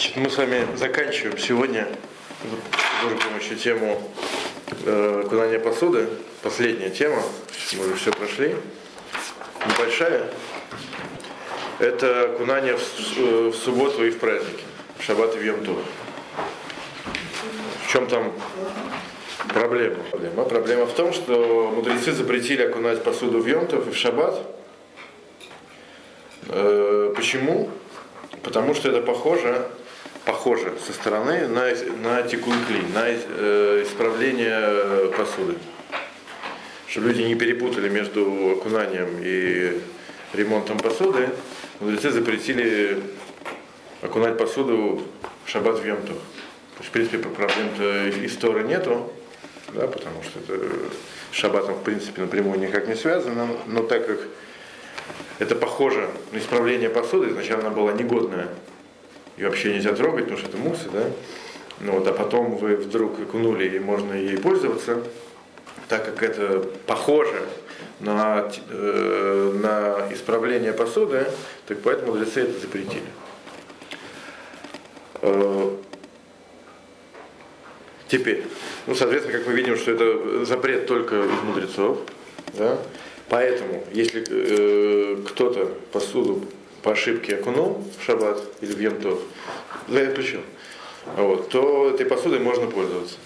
Значит, мы с вами заканчиваем сегодня Божьей помощью тему э, окунания посуды. Последняя тема, мы уже все прошли. Небольшая. Это окунание в, э, в субботу и в праздники, в шаббат и в йом В чем там проблема? проблема? Проблема в том, что мудрецы запретили окунать посуду в йомтов и в шаббат. Э, почему? Потому что это похоже похоже со стороны на, на тикункли, на э, исправление посуды. Чтобы люди не перепутали между окунанием и ремонтом посуды, мудрецы запретили окунать посуду в шаббат в Йомтов. В принципе, проблем-то истории нету, да, потому что это с шаббатом, в принципе, напрямую никак не связано, но так как это похоже на исправление посуды, изначально она была негодная, и вообще нельзя трогать, потому что это муссы, да? Ну вот, а потом вы вдруг окунули и можно ей пользоваться, так как это похоже на, э, на исправление посуды, так поэтому мудрецы это запретили. Э, теперь, ну, соответственно, как мы видим, что это запрет только из мудрецов, да? Поэтому, если э, кто-то посуду по ошибке окунул в шаббат или в емтов, заключил, вот, то этой посудой можно пользоваться.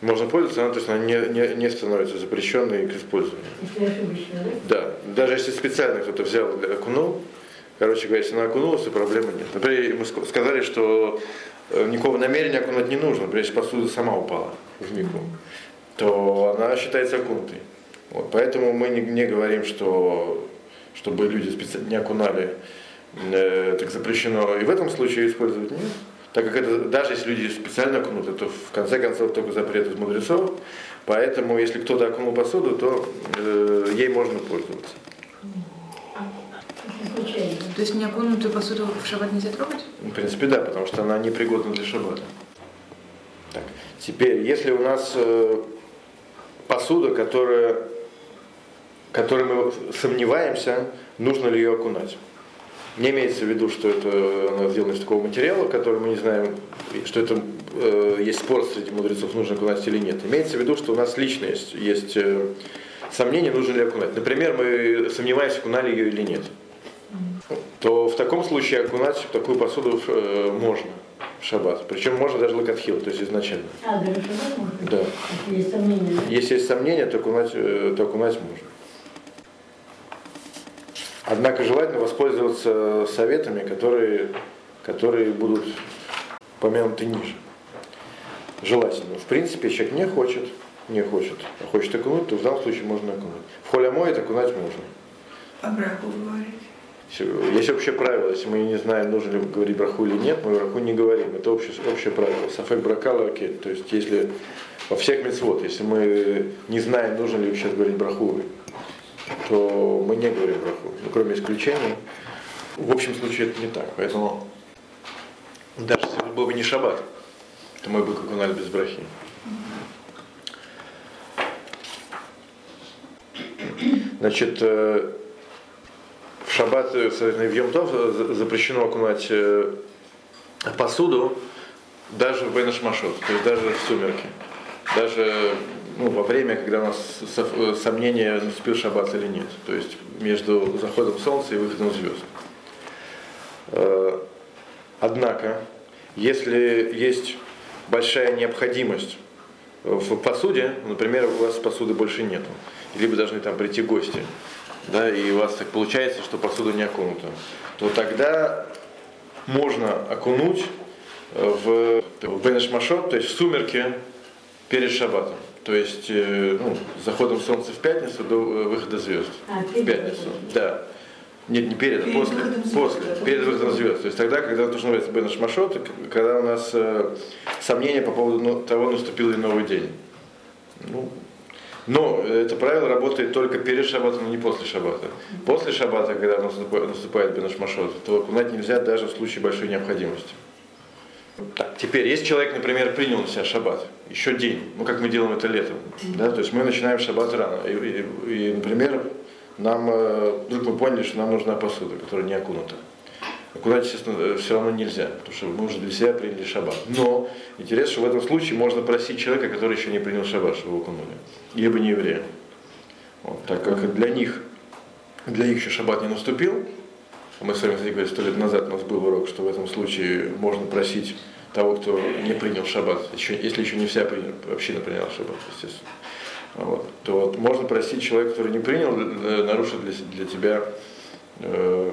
Можно пользоваться, она, то есть она не, не, не становится запрещенной к использованию. да? даже если специально кто-то взял и окунул, короче говоря, если она окунулась, то проблемы нет. Например, мы сказали, что э, никакого намерения окунуть не нужно, например, если посуда сама упала в мику, то она считается окунутой. Вот, поэтому мы не, не говорим, что чтобы люди специально не окунали, э, так запрещено и в этом случае использовать нет. Так как это, даже если люди специально окунут, это в конце концов только запрет из мудрецов. Поэтому, если кто-то окунул посуду, то э, ей можно пользоваться. То есть неокунутую посуду в шаббат нельзя трогать? В принципе, да, потому что она непригодна для шаббата. Так. Теперь, если у нас э, посуда, которая которой мы сомневаемся, нужно ли ее окунать. Не имеется в виду, что это она сделана из такого материала, который мы не знаем, что это э, есть спор среди мудрецов, нужно окунать или нет. Имеется в виду, что у нас лично есть, есть э, сомнение, нужно ли окунать. Например, мы сомневаемся, окунали ее или нет. То в таком случае окунать такую посуду э, можно в шаббат. Причем можно даже лакатхил, то есть изначально. А, даже шаббат можно? Да. Если есть сомнения. Если есть сомнения, то окунать, э, то окунать можно. Однако желательно воспользоваться советами, которые, которые будут помянуты ниже. Желательно. В принципе, человек не хочет, не хочет, а хочет окунуть, то в данном случае можно окунуть. В холямой окунать можно. А браху говорить? Есть общее правило, если мы не знаем, нужно ли говорить браху или нет, мы браху не говорим. Это общее, общее правило. Сафек бракала окей. То есть если во всех мецвод, если мы не знаем, нужно ли сейчас говорить браху то мы не говорим браху, ну, кроме исключений. В общем случае это не так, поэтому даже если это был бы не шаббат, то мы бы как окунали без брахи. Значит, э, в шаббат, э, в Йомтов э, запрещено окунать посуду даже в Бенешмашот, то есть даже в сумерки. Даже ну, во время, когда у нас э, сомнение, наступил шаббат или нет. То есть между заходом солнца и выходом звезд. Э, однако, если есть большая необходимость в посуде, например, у вас посуды больше нету, либо должны там прийти гости, да, и у вас так получается, что посуда не окунута, то тогда можно окунуть в, в Бенешмашот, то есть в сумерки перед шаббатом. То есть э, ну, с заходом солнца в пятницу до э, выхода звезд. А, в пятницу, да. Нет, не перед, а после. После, звезд, перед выходом звезд. То есть тогда, когда должен быть Бен Шмашот, когда у нас э, сомнения по поводу ну, того, наступил ли новый день. Ну, но это правило работает только перед шаббатом, но не после шаббата. После шаббата, когда наступает, наступает Бен Шмашот, то окунать нельзя даже в случае большой необходимости. Так, теперь, если человек, например, принял на себя шаббат, еще день, ну как мы делаем это летом, да, то есть мы начинаем шаббат рано, и, и, и например, нам, э, вдруг мы поняли, что нам нужна посуда, которая не окунута. окунать, естественно, все равно нельзя, потому что мы уже для себя приняли шаббат. Но интересно, что в этом случае можно просить человека, который еще не принял шаббат, чтобы его окунули. Либо не еврея. Вот, так как для них, для них еще шаббат не наступил, мы с вами, кстати говоря, сто лет назад у нас был урок, что в этом случае можно просить того, кто не принял шаббат, еще, если еще не вся принял, община приняла шаббат, естественно, вот, то вот можно просить человека, который не принял, э, нарушить для, для тебя э,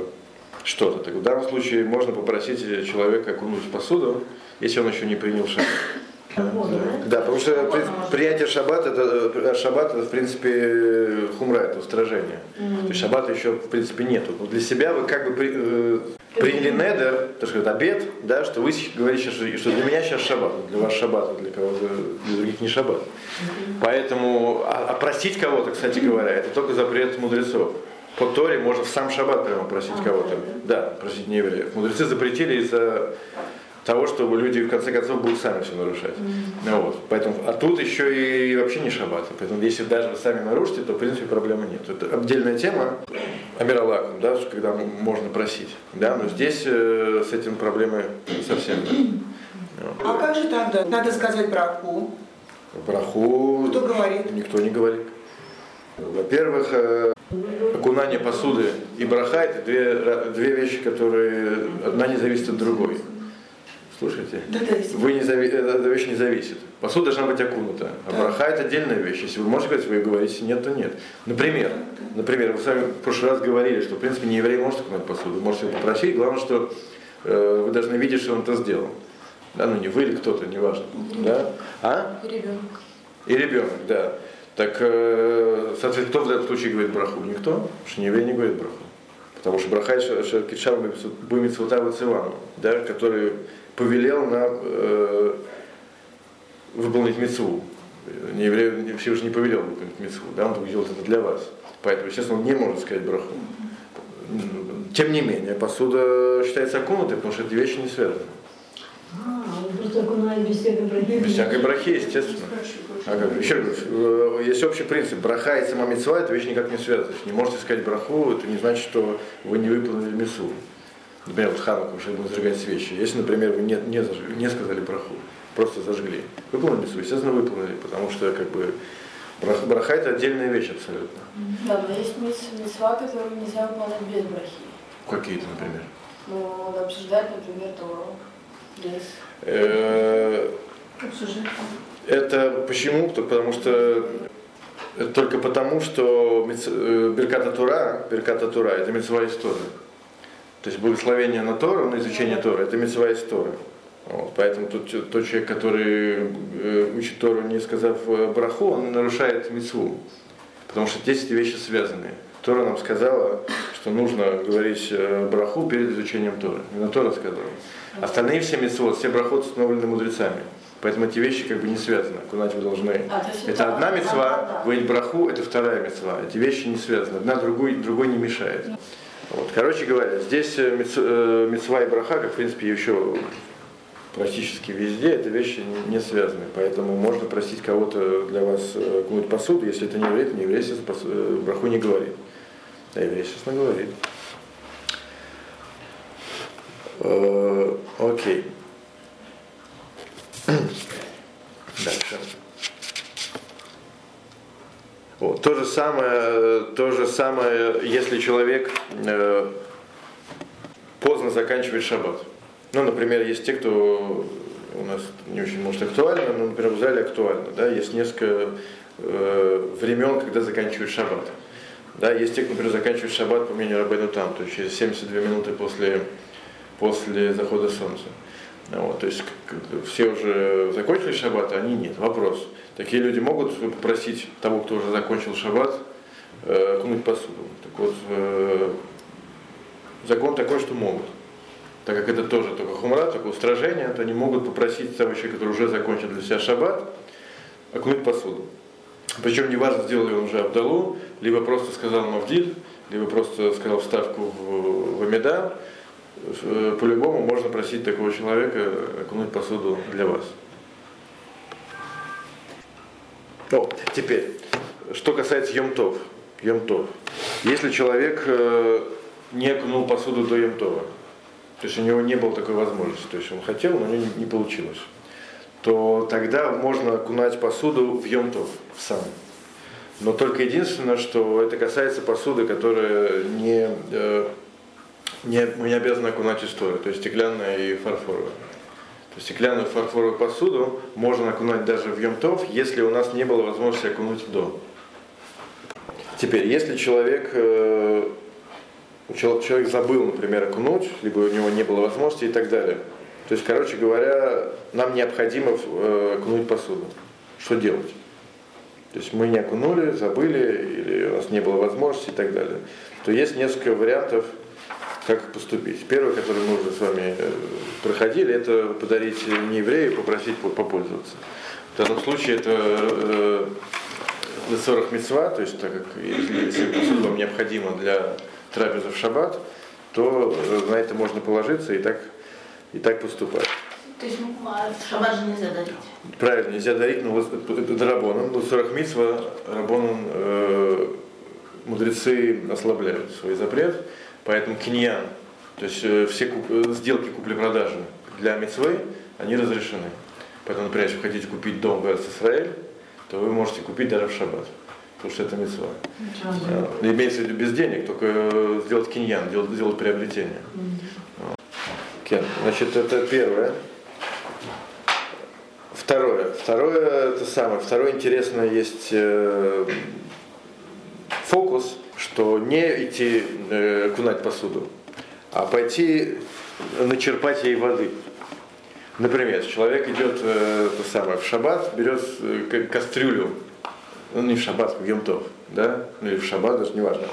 что-то. Так в данном случае можно попросить человека окунуть посуду, если он еще не принял шаббат. Да, потому что принятие шаббата, это, э, шаббат, это, в принципе, хумра, это устражение. Mm-hmm. То есть шаббата еще, в принципе, нету. Но для себя вы как бы при, э, приняли недер, так сказать, обед, да, что вы говорите, что, что для меня сейчас шаббат, для вас шаббат, а для кого-то, для других не шаббат. Mm-hmm. Поэтому а, опросить кого-то, кстати говоря, это только запрет мудрецов. По Торе можно в сам шаббат прямо просить а, кого-то. Да, просить не евреев. Мудрецы запретили из-за того, чтобы люди в конце концов будут сами все нарушать. Mm-hmm. Ну, вот. Поэтому, а тут еще и вообще не шаббат. Поэтому если даже вы сами нарушите, то в принципе проблемы нет. Это отдельная тема, Амираллах, да, когда можно просить. Да, но здесь э, с этим проблемы совсем нет. А как же тогда? Надо сказать браху. Браху. Кто говорит? Никто не говорит. Во-первых, э, окунание посуды и браха это две, две вещи, которые одна не зависит от другой. Слушайте, да, да, вы не зави... эта вещь не зависит. Посуда должна быть окунута. А да. браха это отдельная вещь. Если вы можете говорить, вы говорите нет, то нет. Например, да. например, вы с вами в прошлый раз говорили, что в принципе не еврей может окунуть посуду. Вы можете его попросить, главное, что э, вы должны видеть, что он это сделал. Да, ну не вы или кто-то, неважно. Да? А? И ребенок. И ребенок, да. Так, э, соответственно, кто в этом случае говорит браху? Никто, потому что не еврей не говорит браху. Потому что браха Кичар Бумицвота Ивану, да, который повелел нам э, выполнить мецву. Не еврею Всевышний не повелел выполнить мецву, да, он только делает это для вас. Поэтому, естественно, он не может сказать браху. Тем не менее, посуда считается окунутой, потому что эти вещи не связаны. А, просто окунали без всякой брахи. Без всякой брахи, естественно. А как? Еще раз, э, есть общий принцип. Браха и сама мецва это вещи никак не связаны. Не можете сказать браху, это не значит, что вы не выполнили мецву. Например, вот Хануку, чтобы будем зажигать свечи. Если, например, вы не, не, зажгли, не сказали браху, просто зажгли. Выполнили мецву, естественно, выполнили, потому что как бы браха, браха это отдельная вещь абсолютно. Да, но есть мецва, которую нельзя выполнять без брахи. Какие-то, например? Ну, обсуждать, например, Тору. Э, обсуждать. Это почему? Потому что только потому, что э, Берката Тура, Берката Тура это мецва история. То есть благословение на Тору, на изучение Тора, это мецва из Торы. Вот, поэтому тот, тот человек, который э, учит Тору, не сказав э, браху, он нарушает мецву. Потому что здесь эти вещи связаны. Тора нам сказала, что нужно говорить э, браху перед изучением Торы. Именно Тора сказала. Остальные все мецвод, все брахот установлены мудрецами. Поэтому эти вещи как бы не связаны. Окунать вы должны. А, это одна мецва, говорить браху, это вторая мецва. Эти вещи не связаны. Одна другой, другой не мешает. Вот. Короче говоря, здесь э, э, мецва и браха, как в принципе еще практически везде, это вещи не, связаны. Поэтому можно просить кого-то для вас э, какую-то посуду, если это не еврей, то не еврей, браху не говорит. А еврей, естественно, говорит. Окей. Дальше. Вот. То, же самое, то же самое, если человек э, поздно заканчивает шаббат. Ну, например, есть те, кто у нас не очень может актуально, но, например, в зале актуально. Да? Есть несколько э, времен, когда заканчивают шаббат. Да, есть те, кто, например, заканчивает шаббат по мнению Рабейну там, то есть через 72 минуты после, после захода солнца. Вот, то есть все уже закончили шаббат, а они нет. Вопрос. Такие люди могут попросить того, кто уже закончил шаббат, э, окунуть посуду. Так вот, э, закон такой, что могут. Так как это тоже только хумра, только устражение, то они могут попросить того человека, который уже закончил для себя шаббат, окунуть посуду. Причем неважно, сделал ли он уже Абдалу, либо просто сказал Мавдиль, либо просто сказал вставку в, в Амида, Э, по-любому можно просить такого человека окунуть посуду для вас. О, теперь, что касается емтов. Емтов. Если человек э, не окунул посуду до емтова, то есть у него не было такой возможности, то есть он хотел, но у него не получилось, то тогда можно окунать посуду в йомтов, в сам. Но только единственное, что это касается посуды, которая не, э, не, мы не обязаны окунать историю, то есть стеклянная и фарфоровая. То есть стеклянную фарфоровую посуду можно окунать даже в Йомтов, если у нас не было возможности окунуть до. Теперь, если человек, э, человек забыл, например, окунуть, либо у него не было возможности и так далее. То есть, короче говоря, нам необходимо э, окунуть посуду. Что делать? То есть мы не окунули, забыли, или у нас не было возможности и так далее. То есть несколько вариантов, как поступить. Первый, который мы уже с вами э, проходили, это подарить не еврею, попросить попользоваться. В данном случае это Лесорах мецва, то есть так как если посуда вам необходима для трапезы в шаббат, то э, на это можно положиться и так, и так поступать. То есть ну, а шаббат же нельзя дарить? Правильно, нельзя дарить, но это дарабоном. Но 40 митсва рабоном э, мудрецы ослабляют свой запрет, поэтому киньян, то есть э, все куп, э, сделки купли-продажи для митцвы, они разрешены. Поэтому, например, если вы хотите купить дом в Израиль, то вы можете купить даже в шаббат. Потому что это митцва. Mm-hmm. Имеется в виду без денег, только э, сделать киньян, сделать, сделать приобретение. Mm-hmm. Okay. Значит, это первое. Второе. Второе, это самое. Второе интересное есть э, фокус, что не идти э, кунать посуду, а пойти начерпать ей воды. Например, человек идет э, то самое, в шаббат, берет э, кастрюлю, ну не в шаббат, в Йомтов, да, ну или в шаббат, даже неважно,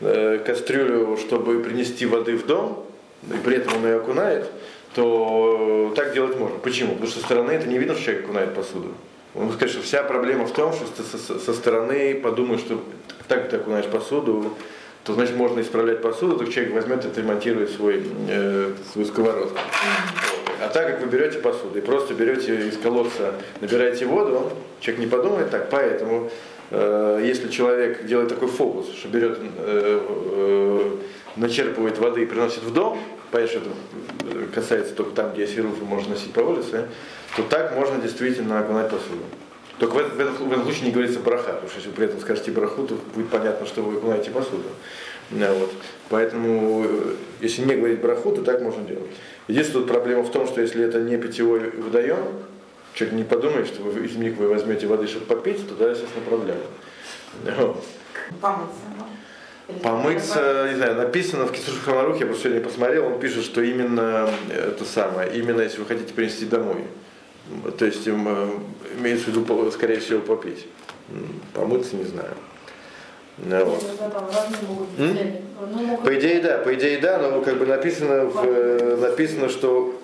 э, кастрюлю, чтобы принести воды в дом, и при этом он ее окунает, то так делать можно. Почему? Потому что со стороны это не видно, что человек окунает посуду. Он сказать, что вся проблема в том, что со, со стороны подумают, что так ты окунаешь посуду, то значит можно исправлять посуду, то человек возьмет и отремонтирует свой, э, свою сковородку. А так как вы берете посуду и просто берете из колодца, набираете воду, человек не подумает так, поэтому э, если человек делает такой фокус, что берет, э, э, начерпывает воды и приносит в дом, понятно, что это касается только там, где есть руфы, можно носить по улице, то так можно действительно окунать посуду. Только в этом, в, этом, в этом случае не говорится браха, потому что если вы при этом скажете браху, то будет понятно, что вы окунаете посуду. Да, вот. Поэтому, э, если не говорить браху, то так можно делать. Единственная проблема в том, что если это не питьевой водоем, человек не подумает, что вы из них вы возьмете воды, чтобы попить, то да, естественно, проблема. Помыться? Помыться, не знаю, написано в Кисуш Хамарух, я просто сегодня посмотрел, он пишет, что именно это самое, именно если вы хотите принести домой. То есть им, э, имеется в виду, скорее всего, попить. Помыться, не знаю. Ну, вот. По идее, да, по идее, да, но как бы написано, в, э, написано, что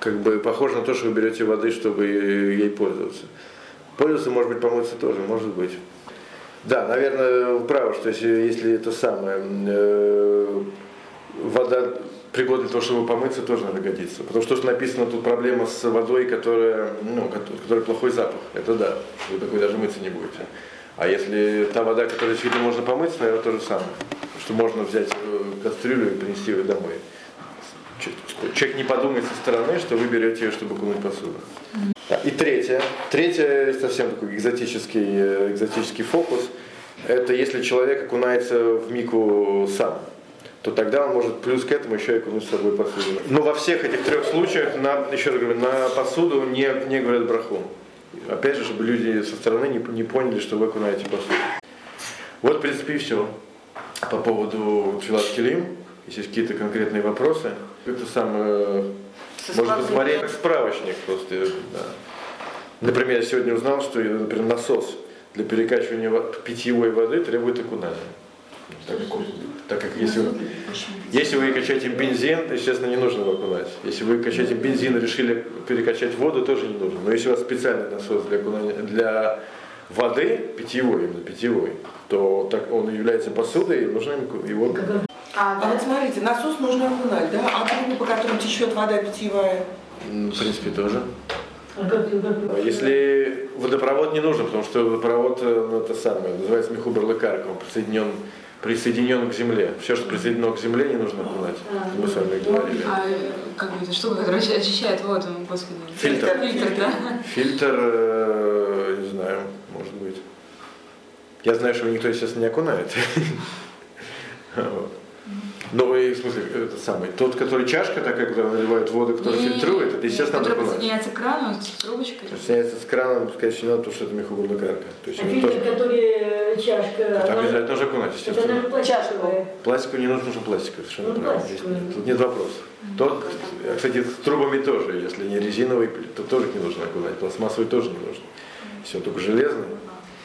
как бы похоже на то, что вы берете воды, чтобы ей пользоваться. Пользоваться, может быть, помыться тоже, может быть. Да, наверное, вы правы, что если, если это самое, э, вода пригодна для того, чтобы помыться, тоже надо годиться. Потому что, что написано тут проблема с водой, которая, ну, которая плохой запах. Это да, вы такой даже мыться не будете. А если та вода, которая действительно можно помыться, наверное, то же самое. Что можно взять э, кастрюлю и принести ее домой. Человек не подумает со стороны, что вы берете ее, чтобы кунуть посуду. И третье. Третье, совсем такой экзотический, э, экзотический фокус. Это если человек окунается в мику сам то тогда он может плюс к этому еще и окунуть с собой посуду. Но во всех этих трех случаях, на, еще раз говорю, на посуду не, не говорят браху. Опять же, чтобы люди со стороны не, не поняли, что вы окунаете посуду. Вот, в принципе, и все. По поводу Тфилат Келим. Если есть какие-то конкретные вопросы, это самое, может посмотреть как справочник просто. Да. Например, я сегодня узнал, что например, насос для перекачивания питьевой воды требует окунания. Так, так как если, если вы качаете бензин, естественно, не нужно его окунать. Если вы качаете бензин и решили перекачать воду, тоже не нужно. Но если у вас специальный насос для, окунания, для воды, питьевой, именно питьевой, то так он является посудой, и нужно его... А, а вот смотрите, насос нужно окунать, да? А трубы, по которым течет вода питьевая? В принципе, тоже. А если водопровод не нужен, потому что водопровод, э, ну, это самое, называется мехубер лекарка, он присоединен присоединен к земле. Все, что присоединено к земле, не нужно окунать. Мы с вами говорили. А как бы эта штука, которая очищает воду, господи. Фильтр. Фильтр, да. Фильтр, э, не знаю, может быть. Я знаю, что его никто, естественно, не окунает. Вот. И, в смысле, это самый, тот, который чашка, так когда наливают воду, который фильтрует, это, естественно, Который окунать. подсоединяется к крану с трубочкой. Соединяется с краном, надо, потому что это мехобурнокарка. То есть А фильтр, тоже, который чашка, это обязательно нужно окунать, это, естественно. наверное, пластиковая. Пластику не нужно, нужно пластиковый, совершенно Ну, правильно. Здесь Тут нет вопроса. Тот, кстати, с трубами тоже, если не резиновый, то тоже не нужно окунать, пластмассовый тоже не нужно. Все, только железный.